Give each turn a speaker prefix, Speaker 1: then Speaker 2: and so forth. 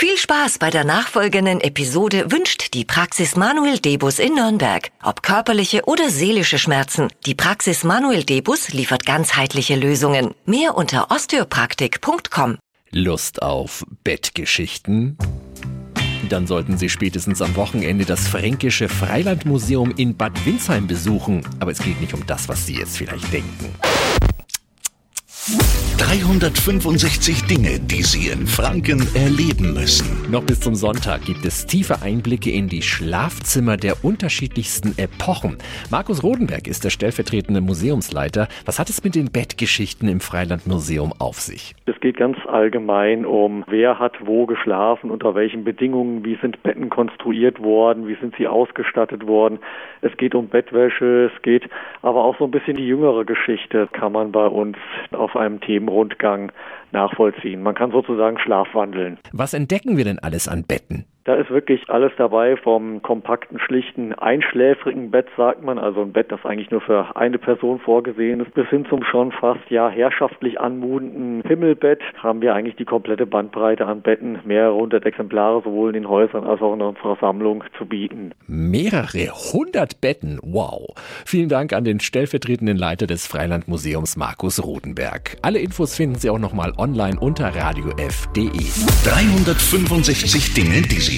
Speaker 1: Viel Spaß bei der nachfolgenden Episode wünscht die Praxis Manuel Debus in Nürnberg. Ob körperliche oder seelische Schmerzen, die Praxis Manuel Debus liefert ganzheitliche Lösungen. Mehr unter osteopraktik.com.
Speaker 2: Lust auf Bettgeschichten? Dann sollten Sie spätestens am Wochenende das Fränkische Freilandmuseum in Bad Windsheim besuchen. Aber es geht nicht um das, was Sie jetzt vielleicht denken.
Speaker 3: 365 Dinge, die Sie in Franken erleben müssen.
Speaker 2: Noch bis zum Sonntag gibt es tiefe Einblicke in die Schlafzimmer der unterschiedlichsten Epochen. Markus Rodenberg ist der stellvertretende Museumsleiter. Was hat es mit den Bettgeschichten im Freilandmuseum auf sich?
Speaker 4: Es geht ganz allgemein um, wer hat wo geschlafen, unter welchen Bedingungen, wie sind Betten konstruiert worden, wie sind sie ausgestattet worden. Es geht um Bettwäsche, es geht aber auch so ein bisschen die jüngere Geschichte, kann man bei uns auf einem Themenrundgang nachvollziehen. Man kann sozusagen schlafwandeln.
Speaker 2: Was entdecken wir denn alles an Betten?
Speaker 4: Da ist wirklich alles dabei, vom kompakten, schlichten, einschläfrigen Bett, sagt man, also ein Bett, das eigentlich nur für eine Person vorgesehen ist, bis hin zum schon fast ja herrschaftlich anmutenden Himmelbett haben wir eigentlich die komplette Bandbreite an Betten, mehrere hundert Exemplare sowohl in den Häusern als auch in unserer Sammlung zu bieten.
Speaker 2: Mehrere hundert Betten, wow. Vielen Dank an den stellvertretenden Leiter des Freilandmuseums Markus Rodenberg. Alle Infos finden Sie auch nochmal online unter radiof.de.
Speaker 3: 365 Dinge, die Sie